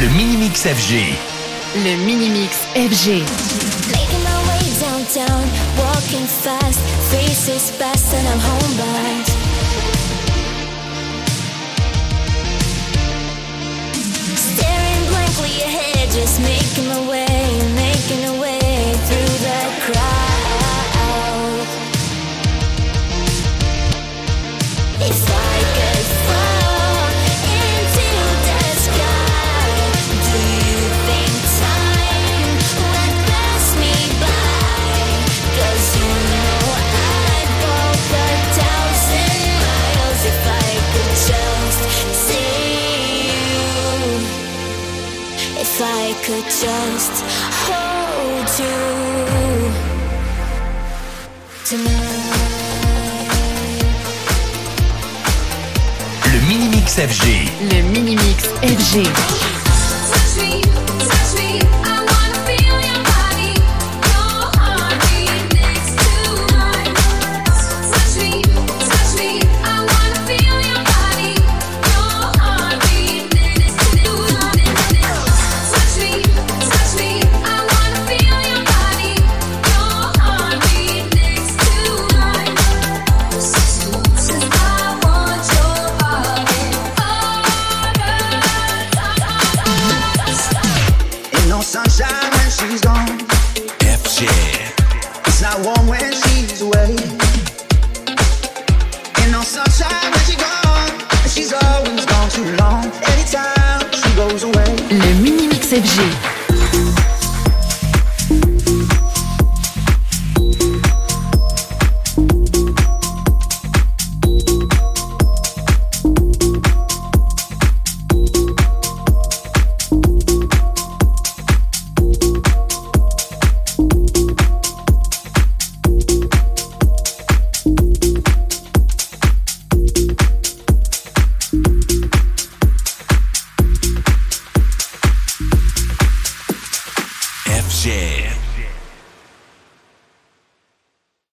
Le Mini-Mix FG. Le Mini-Mix FG. Making my way downtown, walking fast, faces fast and I'm homebound. Staring blankly ahead, just making my way, making my way through the crowd. If could just hold you tonight. Le Mini-Mix FG. Le Mini-Mix FG. Touch me she's gone. It's not warm when she's away. No sunshine when she's gone. She's always gone too long. Anytime she goes away. Le mini mix FG. Jam.